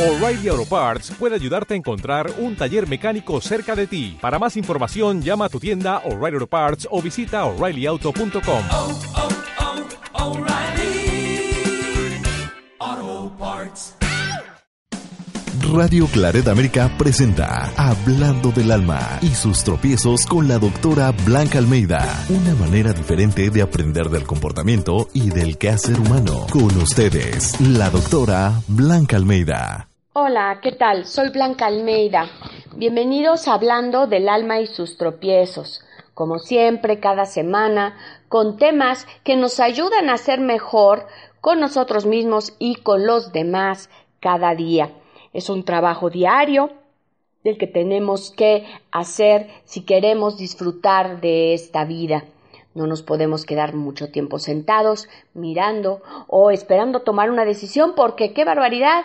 O'Reilly Auto Parts puede ayudarte a encontrar un taller mecánico cerca de ti. Para más información, llama a tu tienda O'Reilly Auto Parts o visita oreillyauto.com. oh, oh, O'Reilly Auto Parts. Radio Claret América presenta Hablando del Alma y sus tropiezos con la doctora Blanca Almeida. Una manera diferente de aprender del comportamiento y del quehacer humano. Con ustedes, la doctora Blanca Almeida. Hola, ¿qué tal? Soy Blanca Almeida. Bienvenidos a Hablando del Alma y sus tropiezos. Como siempre, cada semana, con temas que nos ayudan a ser mejor con nosotros mismos y con los demás cada día. Es un trabajo diario del que tenemos que hacer si queremos disfrutar de esta vida. No nos podemos quedar mucho tiempo sentados mirando o esperando tomar una decisión porque qué barbaridad.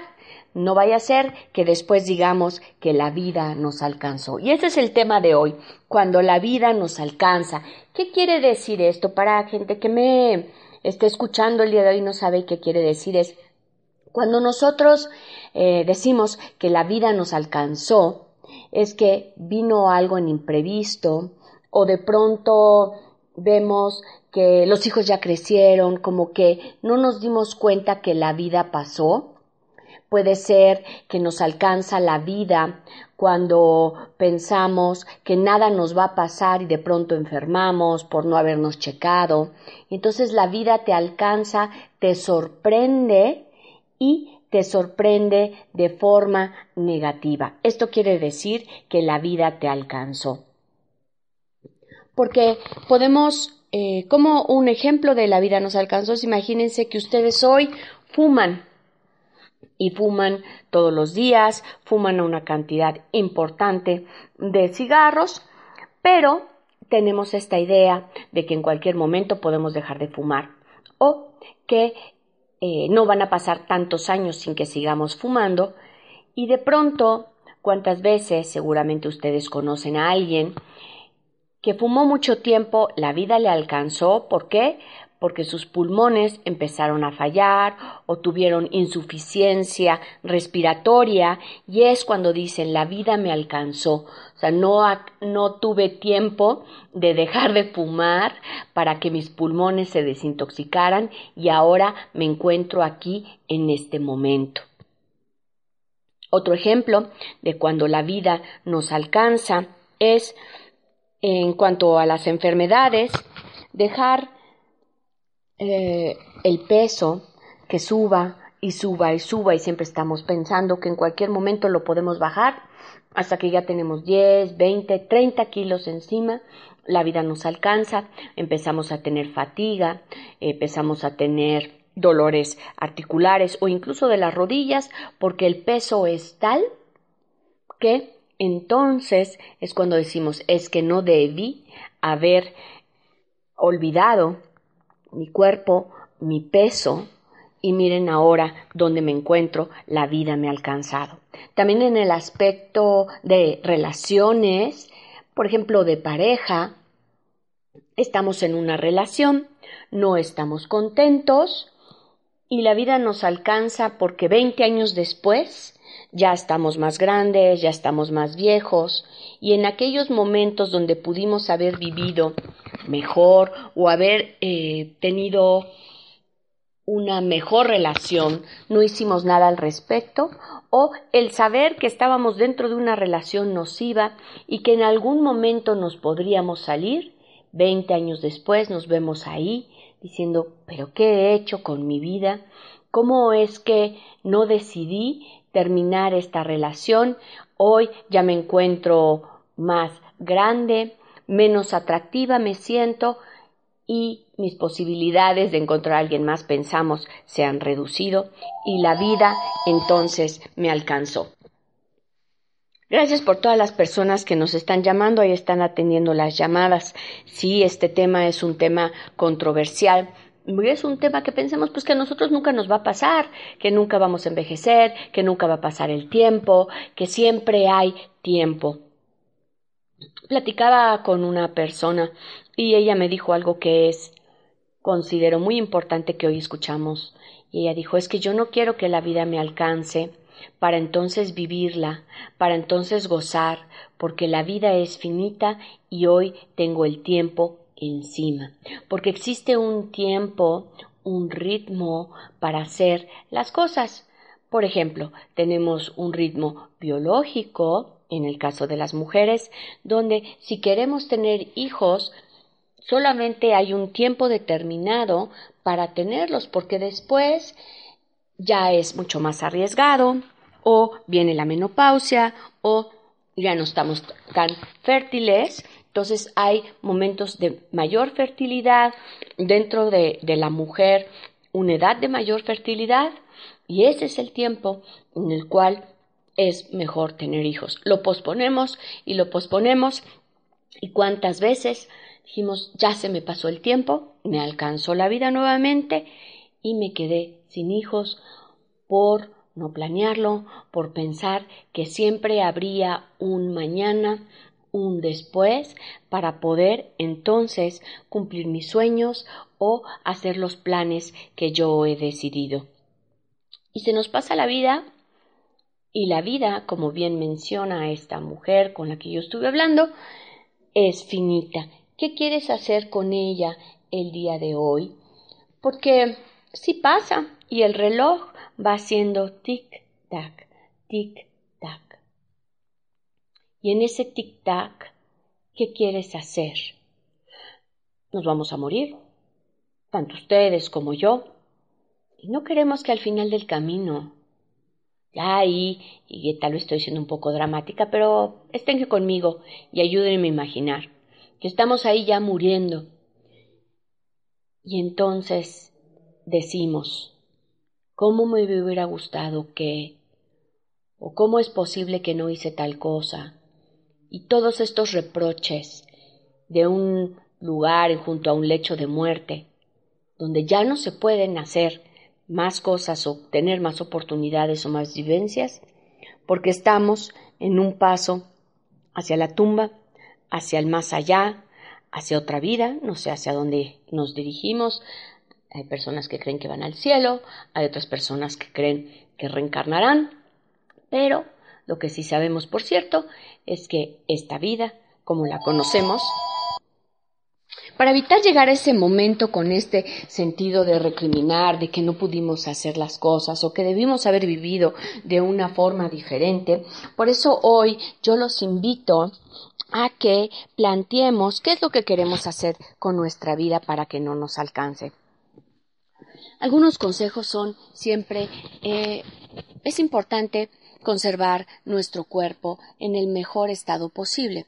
No vaya a ser que después digamos que la vida nos alcanzó. Y ese es el tema de hoy, cuando la vida nos alcanza. ¿Qué quiere decir esto? Para gente que me esté escuchando el día de hoy y no sabe qué quiere decir es cuando nosotros eh, decimos que la vida nos alcanzó, es que vino algo en imprevisto o de pronto vemos que los hijos ya crecieron, como que no nos dimos cuenta que la vida pasó. Puede ser que nos alcanza la vida cuando pensamos que nada nos va a pasar y de pronto enfermamos por no habernos checado. Entonces la vida te alcanza, te sorprende y te sorprende de forma negativa. Esto quiere decir que la vida te alcanzó. Porque podemos, eh, como un ejemplo de la vida nos alcanzó, imagínense que ustedes hoy fuman y fuman todos los días, fuman una cantidad importante de cigarros, pero tenemos esta idea de que en cualquier momento podemos dejar de fumar o que eh, no van a pasar tantos años sin que sigamos fumando y de pronto, cuántas veces seguramente ustedes conocen a alguien que fumó mucho tiempo, la vida le alcanzó, ¿por qué? Porque sus pulmones empezaron a fallar o tuvieron insuficiencia respiratoria y es cuando dicen la vida me alcanzó. O sea, no, no tuve tiempo de dejar de fumar para que mis pulmones se desintoxicaran y ahora me encuentro aquí en este momento. Otro ejemplo de cuando la vida nos alcanza es en cuanto a las enfermedades, dejar eh, el peso que suba y suba y suba y siempre estamos pensando que en cualquier momento lo podemos bajar hasta que ya tenemos 10, 20, 30 kilos encima, la vida nos alcanza, empezamos a tener fatiga, empezamos a tener dolores articulares o incluso de las rodillas porque el peso es tal que entonces es cuando decimos es que no debí haber olvidado mi cuerpo, mi peso, y miren ahora dónde me encuentro, la vida me ha alcanzado. También en el aspecto de relaciones, por ejemplo, de pareja, estamos en una relación, no estamos contentos y la vida nos alcanza porque 20 años después ya estamos más grandes, ya estamos más viejos y en aquellos momentos donde pudimos haber vivido mejor o haber eh, tenido una mejor relación, no hicimos nada al respecto, o el saber que estábamos dentro de una relación nociva y que en algún momento nos podríamos salir, veinte años después nos vemos ahí diciendo, pero ¿qué he hecho con mi vida? ¿Cómo es que no decidí terminar esta relación? Hoy ya me encuentro más grande, menos atractiva me siento y mis posibilidades de encontrar a alguien más pensamos se han reducido y la vida entonces me alcanzó. Gracias por todas las personas que nos están llamando y están atendiendo las llamadas. Sí, este tema es un tema controversial. Es un tema que pensemos pues que a nosotros nunca nos va a pasar, que nunca vamos a envejecer, que nunca va a pasar el tiempo, que siempre hay tiempo. Platicaba con una persona y ella me dijo algo que es considero muy importante que hoy escuchamos. Y ella dijo, es que yo no quiero que la vida me alcance para entonces vivirla, para entonces gozar, porque la vida es finita y hoy tengo el tiempo encima, porque existe un tiempo, un ritmo para hacer las cosas. Por ejemplo, tenemos un ritmo biológico, en el caso de las mujeres, donde si queremos tener hijos, solamente hay un tiempo determinado para tenerlos, porque después ya es mucho más arriesgado, o viene la menopausia, o ya no estamos tan fértiles. Entonces hay momentos de mayor fertilidad dentro de, la mujer, una edad de mayor fertilidad, y ese es el tiempo en el cual es mejor tener hijos. Lo posponemos y lo posponemos. ¿Y cuántas veces dijimos, ya se me pasó el tiempo, me alcanzó la vida nuevamente y me quedé sin hijos por no planearlo, por pensar que siempre habría un mañana, un después, para poder entonces cumplir mis sueños o hacer los planes que yo he decidido. Y se nos pasa la vida y la vida, como bien menciona esta mujer con la que yo estuve hablando, es finita. ¿Qué quieres hacer con ella el día de hoy? Porque si pasa y el reloj va haciendo tic-tac, tic-tac. Y en ese tic-tac, ¿qué quieres hacer? Nos vamos a morir, tanto ustedes como yo. Y no queremos que al final del camino ya ahí, y tal vez estoy siendo un poco dramática, pero estén conmigo y ayúdenme a imaginar que estamos ahí ya muriendo. Y entonces decimos, ¿cómo me hubiera gustado que? ¿O cómo es posible que no hice tal cosa? Y todos estos reproches de un lugar junto a un lecho de muerte, donde ya no se pueden hacer más cosas o tener más oportunidades o más vivencias, porque estamos en un paso hacia la tumba, hacia el más allá, hacia otra vida, no sé hacia dónde nos dirigimos. Hay personas que creen que van al cielo, hay otras personas que creen que reencarnarán, pero lo que sí sabemos por cierto es que esta vida, como la conocemos, para evitar llegar a ese momento con este sentido de recriminar, de que no pudimos hacer las cosas o que debimos haber vivido de una forma diferente, por eso hoy yo los invito a que planteemos qué es lo que queremos hacer con nuestra vida para que no nos alcance. Algunos consejos son siempre, eh, es importante conservar nuestro cuerpo en el mejor estado posible.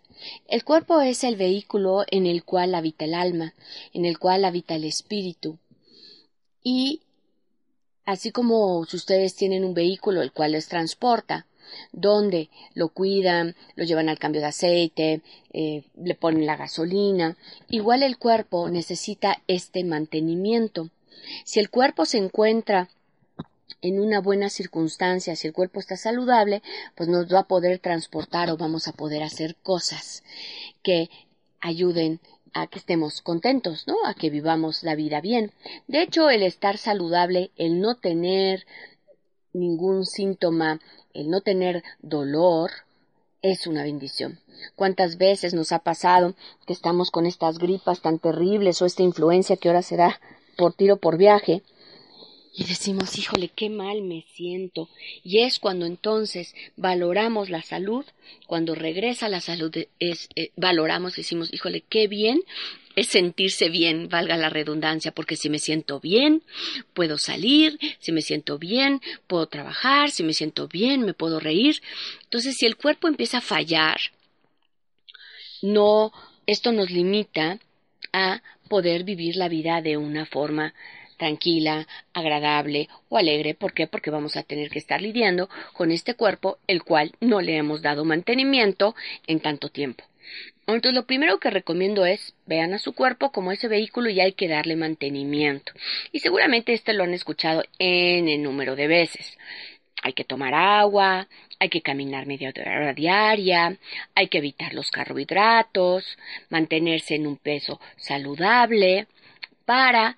El cuerpo es el vehículo en el cual habita el alma, en el cual habita el espíritu. Y así como ustedes tienen un vehículo el cual les transporta, donde lo cuidan, lo llevan al cambio de aceite, eh, le ponen la gasolina, igual el cuerpo necesita este mantenimiento. Si el cuerpo se encuentra en una buena circunstancia, si el cuerpo está saludable, pues nos va a poder transportar o vamos a poder hacer cosas que ayuden a que estemos contentos, ¿no? A que vivamos la vida bien. De hecho, el estar saludable, el no tener ningún síntoma, el no tener dolor, es una bendición. ¿Cuántas veces nos ha pasado que estamos con estas gripas tan terribles o esta influencia que ahora se da por tiro por viaje? Y decimos, híjole, qué mal me siento. Y es cuando entonces valoramos la salud, cuando regresa la salud, eh, valoramos, decimos, híjole, qué bien es sentirse bien, valga la redundancia, porque si me siento bien, puedo salir, si me siento bien, puedo trabajar, si me siento bien, me puedo reír. Entonces, si el cuerpo empieza a fallar, no, esto nos limita a poder vivir la vida de una forma tranquila, agradable o alegre. ¿Por qué? Porque vamos a tener que estar lidiando con este cuerpo el cual no le hemos dado mantenimiento en tanto tiempo. Entonces lo primero que recomiendo es vean a su cuerpo como ese vehículo y hay que darle mantenimiento. Y seguramente este lo han escuchado en el número de veces. Hay que tomar agua, hay que caminar media hora diaria, hay que evitar los carbohidratos, mantenerse en un peso saludable para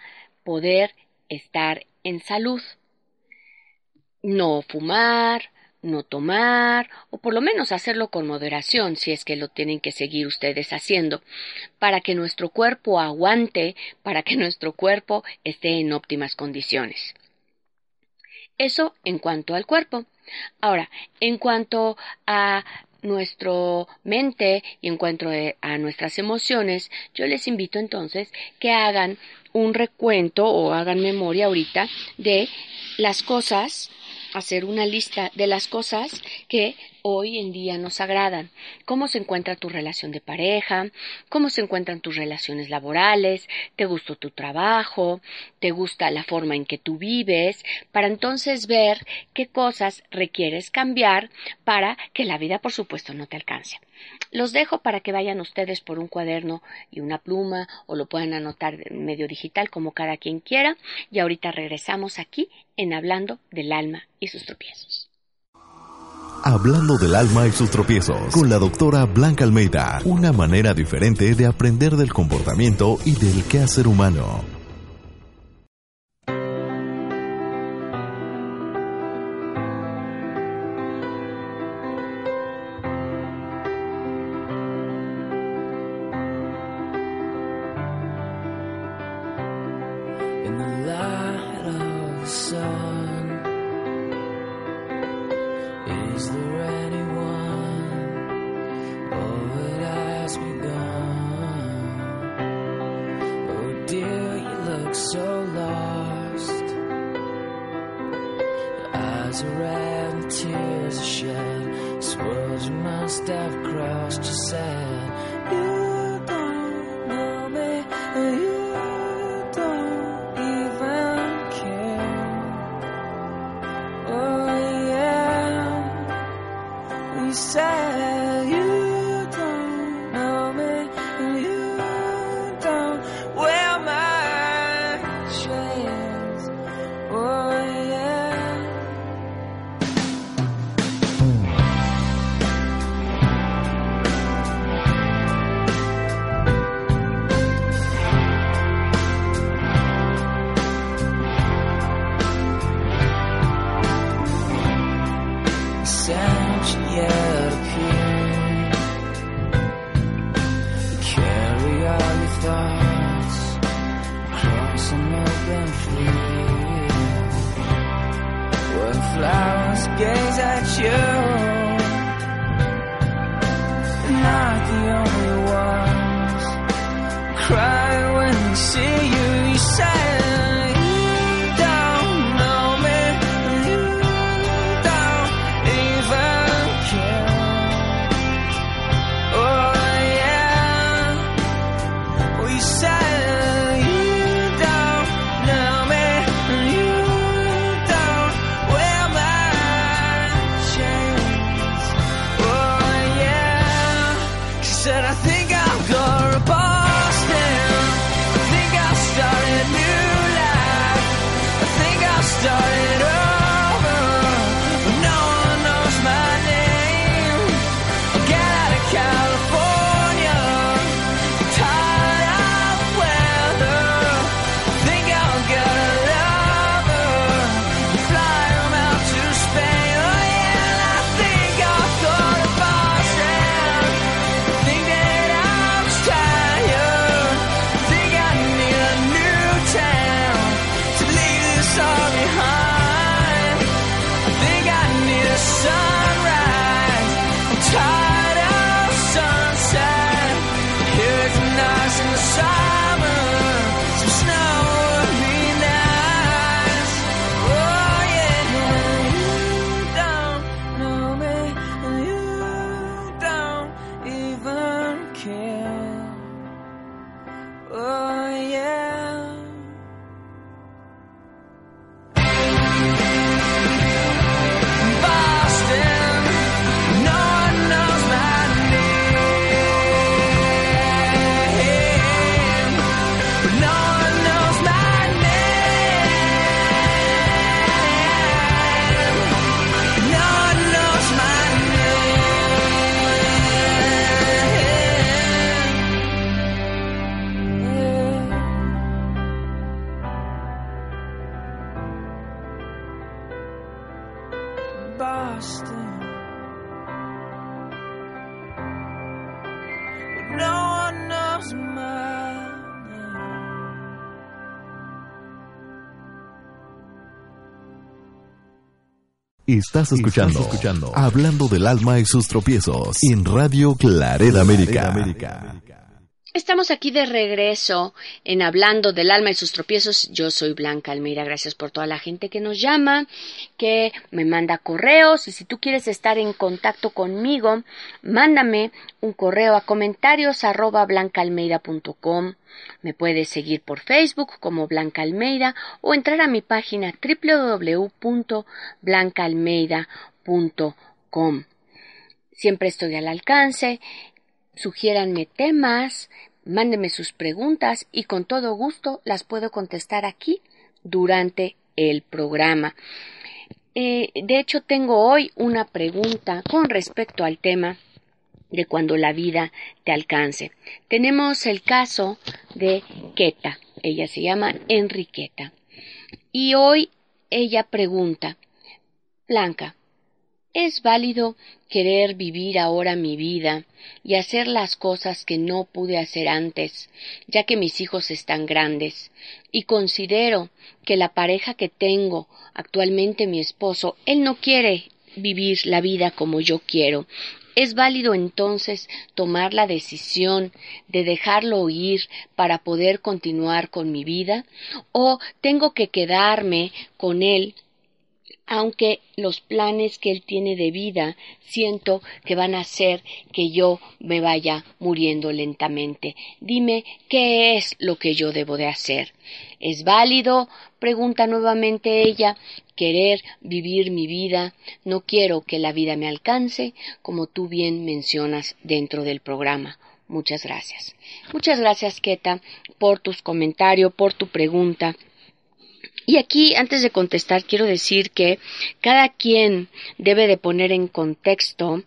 poder estar en salud. No fumar, no tomar o por lo menos hacerlo con moderación si es que lo tienen que seguir ustedes haciendo para que nuestro cuerpo aguante, para que nuestro cuerpo esté en óptimas condiciones. Eso en cuanto al cuerpo. Ahora, en cuanto a nuestro mente y en cuanto a nuestras emociones, yo les invito entonces que hagan un recuento o hagan memoria ahorita de las cosas hacer una lista de las cosas que hoy en día nos agradan. Cómo se encuentra tu relación de pareja, cómo se encuentran tus relaciones laborales, te gustó tu trabajo, te gusta la forma en que tú vives, para entonces ver qué cosas requieres cambiar para que la vida, por supuesto, no te alcance. Los dejo para que vayan ustedes por un cuaderno y una pluma o lo puedan anotar en medio digital como cada quien quiera y ahorita regresamos aquí en Hablando del alma y sus tropiezos. Hablando del alma y sus tropiezos, con la doctora Blanca Almeida, una manera diferente de aprender del comportamiento y del quehacer humano. Eyes are red and tears are shed. World you must have crossed. You said, You no one knows my name. Estás escuchando, escuchando Hablando del alma y sus tropiezos en Radio Clareda América. Estamos aquí de regreso en Hablando del alma y sus tropiezos. Yo soy Blanca Almeida. Gracias por toda la gente que nos llama, que me manda correos. Y si tú quieres estar en contacto conmigo, mándame un correo a comentarios arroba. Me puedes seguir por Facebook como Blanca Almeida o entrar a mi página www.blancaalmeida.com. Siempre estoy al alcance sugiéranme temas, mándenme sus preguntas y con todo gusto las puedo contestar aquí durante el programa. Eh, de hecho, tengo hoy una pregunta con respecto al tema de cuando la vida te alcance. Tenemos el caso de Keta. Ella se llama Enriqueta. Y hoy ella pregunta, Blanca, ¿Es válido querer vivir ahora mi vida y hacer las cosas que no pude hacer antes, ya que mis hijos están grandes? Y considero que la pareja que tengo, actualmente mi esposo, él no quiere vivir la vida como yo quiero. ¿Es válido entonces tomar la decisión de dejarlo ir para poder continuar con mi vida? ¿O tengo que quedarme con él aunque los planes que él tiene de vida siento que van a hacer que yo me vaya muriendo lentamente. Dime qué es lo que yo debo de hacer. ¿Es válido? pregunta nuevamente ella, querer vivir mi vida. No quiero que la vida me alcance, como tú bien mencionas dentro del programa. Muchas gracias. Muchas gracias, Keta, por tus comentarios, por tu pregunta. Y aquí, antes de contestar, quiero decir que cada quien debe de poner en contexto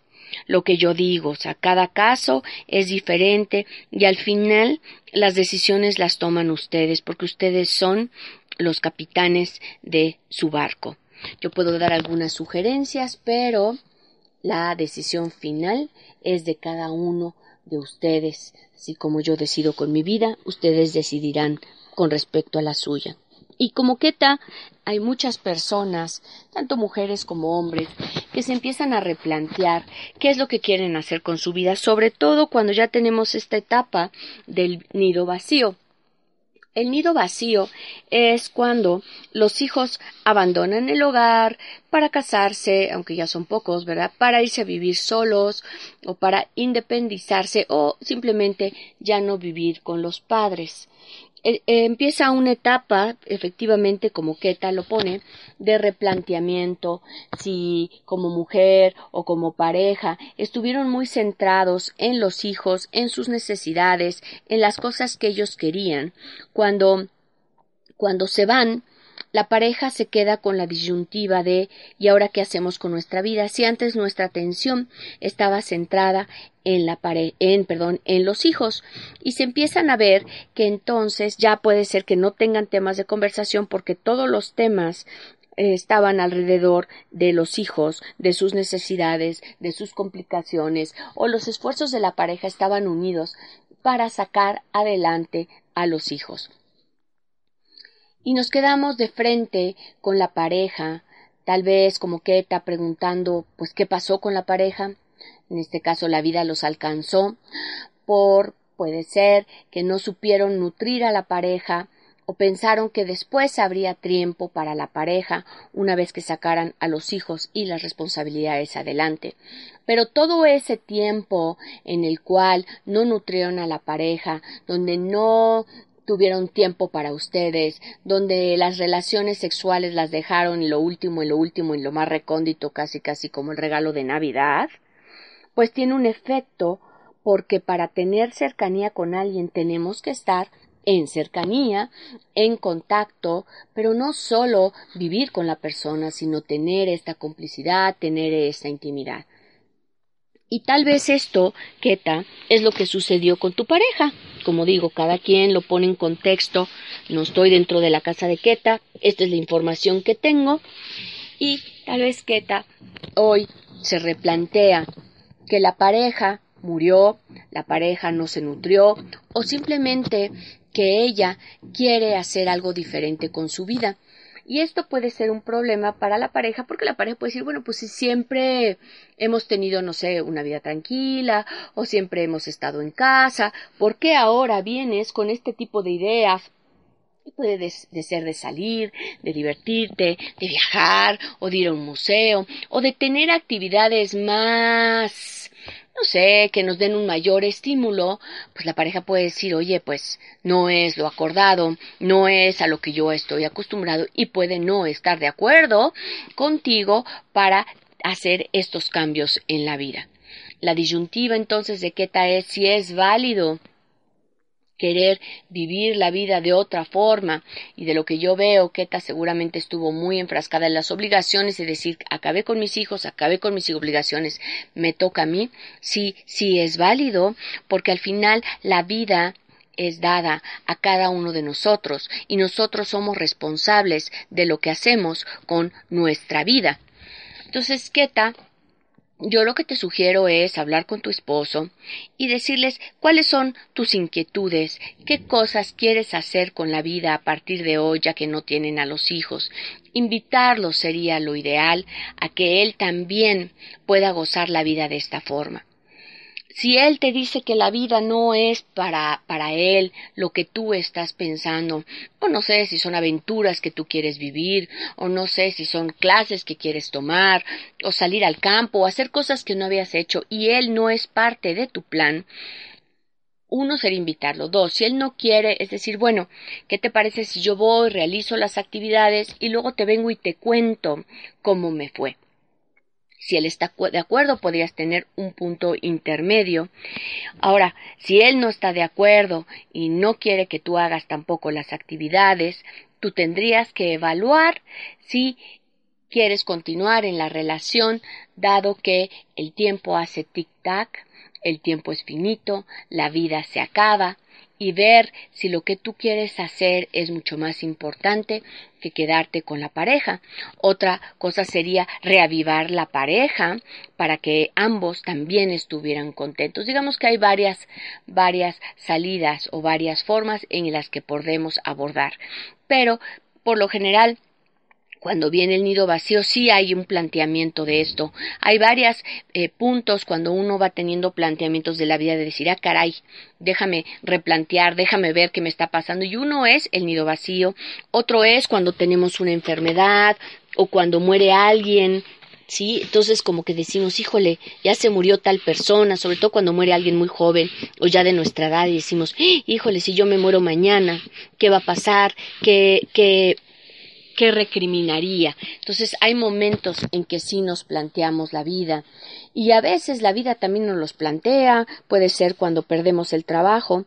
lo que yo digo, o sea, cada caso es diferente y al final las decisiones las toman ustedes porque ustedes son los capitanes de su barco. Yo puedo dar algunas sugerencias, pero la decisión final es de cada uno de ustedes. Así como yo decido con mi vida, ustedes decidirán con respecto a la suya. Y como Keta, hay muchas personas, tanto mujeres como hombres, que se empiezan a replantear qué es lo que quieren hacer con su vida, sobre todo cuando ya tenemos esta etapa del nido vacío. El nido vacío es cuando los hijos abandonan el hogar para casarse, aunque ya son pocos, ¿verdad? Para irse a vivir solos o para independizarse o simplemente ya no vivir con los padres. Eh, eh, empieza una etapa, efectivamente, como Keta lo pone, de replanteamiento, si como mujer o como pareja estuvieron muy centrados en los hijos, en sus necesidades, en las cosas que ellos querían, cuando, cuando se van, la pareja se queda con la disyuntiva de ¿y ahora qué hacemos con nuestra vida? Si antes nuestra atención estaba centrada en la pare en perdón, en los hijos y se empiezan a ver que entonces ya puede ser que no tengan temas de conversación porque todos los temas eh, estaban alrededor de los hijos, de sus necesidades, de sus complicaciones, o los esfuerzos de la pareja estaban unidos para sacar adelante a los hijos y nos quedamos de frente con la pareja, tal vez como Keta preguntando pues qué pasó con la pareja, en este caso la vida los alcanzó, por puede ser que no supieron nutrir a la pareja o pensaron que después habría tiempo para la pareja una vez que sacaran a los hijos y las responsabilidades adelante. Pero todo ese tiempo en el cual no nutrieron a la pareja, donde no tuvieron tiempo para ustedes, donde las relaciones sexuales las dejaron y lo último y lo último y lo más recóndito casi casi como el regalo de Navidad, pues tiene un efecto porque para tener cercanía con alguien tenemos que estar en cercanía, en contacto, pero no solo vivir con la persona, sino tener esta complicidad, tener esta intimidad. Y tal vez esto, Keta, es lo que sucedió con tu pareja. Como digo, cada quien lo pone en contexto. No estoy dentro de la casa de Keta. Esta es la información que tengo. Y Tal vez Keta hoy se replantea que la pareja murió, la pareja no se nutrió o simplemente que ella quiere hacer algo diferente con su vida. Y esto puede ser un problema para la pareja porque la pareja puede decir, bueno, pues si siempre hemos tenido, no sé, una vida tranquila o siempre hemos estado en casa, ¿por qué ahora vienes con este tipo de ideas? Puede de, de ser de salir, de divertirte, de viajar o de ir a un museo o de tener actividades más no sé, que nos den un mayor estímulo, pues la pareja puede decir, oye, pues no es lo acordado, no es a lo que yo estoy acostumbrado y puede no estar de acuerdo contigo para hacer estos cambios en la vida. La disyuntiva entonces de Keta es si es válido querer vivir la vida de otra forma y de lo que yo veo, Keta seguramente estuvo muy enfrascada en las obligaciones y decir, acabé con mis hijos, acabé con mis obligaciones, me toca a mí, sí, sí es válido, porque al final la vida es dada a cada uno de nosotros y nosotros somos responsables de lo que hacemos con nuestra vida. Entonces, Keta yo lo que te sugiero es hablar con tu esposo y decirles cuáles son tus inquietudes, qué cosas quieres hacer con la vida a partir de hoy ya que no tienen a los hijos. Invitarlos sería lo ideal a que él también pueda gozar la vida de esta forma si él te dice que la vida no es para, para él lo que tú estás pensando, o no sé si son aventuras que tú quieres vivir, o no sé si son clases que quieres tomar, o salir al campo, o hacer cosas que no habías hecho, y él no es parte de tu plan, uno sería invitarlo. Dos, si él no quiere, es decir, bueno, ¿qué te parece si yo voy, realizo las actividades y luego te vengo y te cuento cómo me fue? Si él está de acuerdo, podrías tener un punto intermedio. Ahora, si él no está de acuerdo y no quiere que tú hagas tampoco las actividades, tú tendrías que evaluar si quieres continuar en la relación, dado que el tiempo hace tic-tac, el tiempo es finito, la vida se acaba, y ver si lo que tú quieres hacer es mucho más importante que quedarte con la pareja. Otra cosa sería reavivar la pareja para que ambos también estuvieran contentos. Digamos que hay varias, varias salidas o varias formas en las que podemos abordar. Pero, por lo general, cuando viene el nido vacío sí hay un planteamiento de esto. Hay varios eh, puntos cuando uno va teniendo planteamientos de la vida de decir, ah, caray, déjame replantear, déjame ver qué me está pasando. Y uno es el nido vacío, otro es cuando tenemos una enfermedad o cuando muere alguien. Sí, entonces como que decimos, híjole, ya se murió tal persona, sobre todo cuando muere alguien muy joven o ya de nuestra edad y decimos, híjole, si yo me muero mañana, ¿qué va a pasar? ¿Qué, qué, qué recriminaría. Entonces hay momentos en que sí nos planteamos la vida y a veces la vida también nos los plantea, puede ser cuando perdemos el trabajo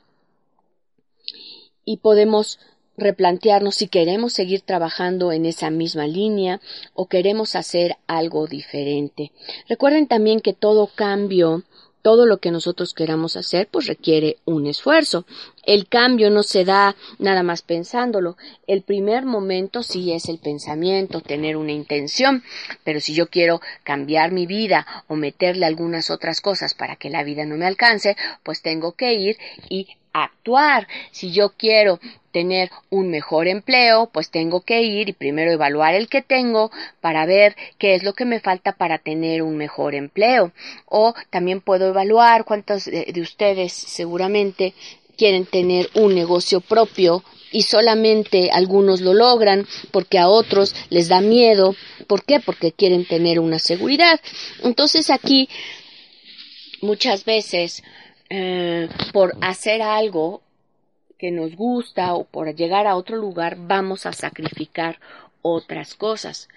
y podemos replantearnos si queremos seguir trabajando en esa misma línea o queremos hacer algo diferente. Recuerden también que todo cambio todo lo que nosotros queramos hacer pues requiere un esfuerzo. El cambio no se da nada más pensándolo. El primer momento sí es el pensamiento, tener una intención, pero si yo quiero cambiar mi vida o meterle algunas otras cosas para que la vida no me alcance, pues tengo que ir y actuar. Si yo quiero tener un mejor empleo, pues tengo que ir y primero evaluar el que tengo para ver qué es lo que me falta para tener un mejor empleo. O también puedo evaluar cuántos de, ustedes seguramente quieren tener un negocio propio y solamente algunos lo logran porque a otros les da miedo. ¿Por qué? Porque quieren tener una seguridad. Entonces aquí muchas veces eh, por hacer algo que nos gusta o por llegar a otro lugar vamos a sacrificar otras cosas.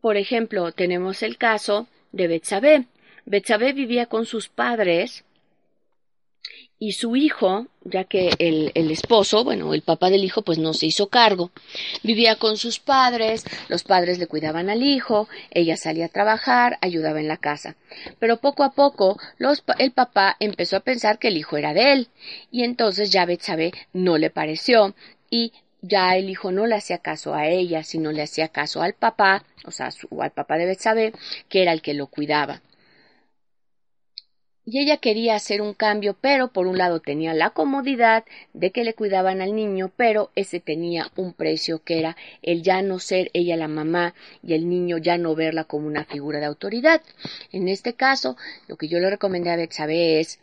Por ejemplo, tenemos el caso de Betsabé. Betsabé vivía con sus padres y su hijo, ya que el, el, esposo, bueno, el papá del hijo, pues no se hizo cargo. Vivía con sus padres, los padres le cuidaban al hijo, ella salía a trabajar, ayudaba en la casa. Pero poco a poco los, el papá empezó a pensar que el hijo era de él, y entonces ya Betsabé no le pareció y ya el hijo no le hacía caso a ella, sino le hacía caso al papá, o sea, su, al papá de Betsabé, que era el que lo cuidaba. Y ella quería hacer un cambio, pero por un lado tenía la comodidad de que le cuidaban al niño, pero ese tenía un precio que era el ya no ser ella la mamá y el niño ya no verla como una figura de autoridad. En este caso, lo que yo le recomendé a Betsabé es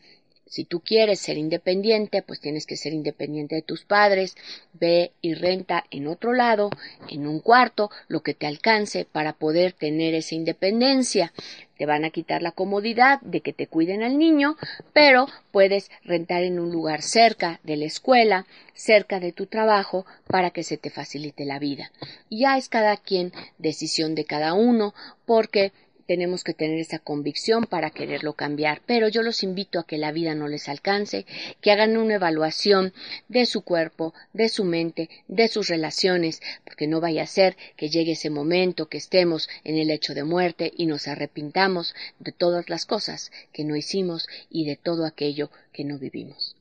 si tú quieres ser independiente, pues tienes que ser independiente de tus padres. Ve y renta en otro lado, en un cuarto, lo que te alcance para poder tener esa independencia. Te van a quitar la comodidad de que te cuiden al niño, pero puedes rentar en un lugar cerca de la escuela, cerca de tu trabajo, para que se te facilite la vida. Ya es cada quien decisión de cada uno, porque tenemos que tener esa convicción para quererlo cambiar, pero yo los invito a que la vida no les alcance, que hagan una evaluación de su cuerpo, de su mente, de sus relaciones, porque no vaya a ser que llegue ese momento que estemos en el hecho de muerte y nos arrepintamos de todas las cosas que no hicimos y de todo aquello que no vivimos.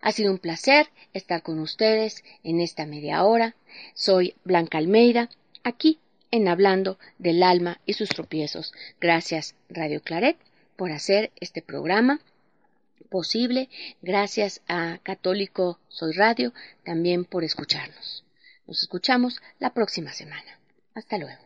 Ha sido un placer estar con ustedes en esta media hora. Soy Blanca Almeida, aquí en Hablando del Alma y sus tropiezos. Gracias Radio Claret por hacer este programa posible. Gracias a Católico Soy Radio también por escucharnos. Nos escuchamos la próxima semana. Hasta luego.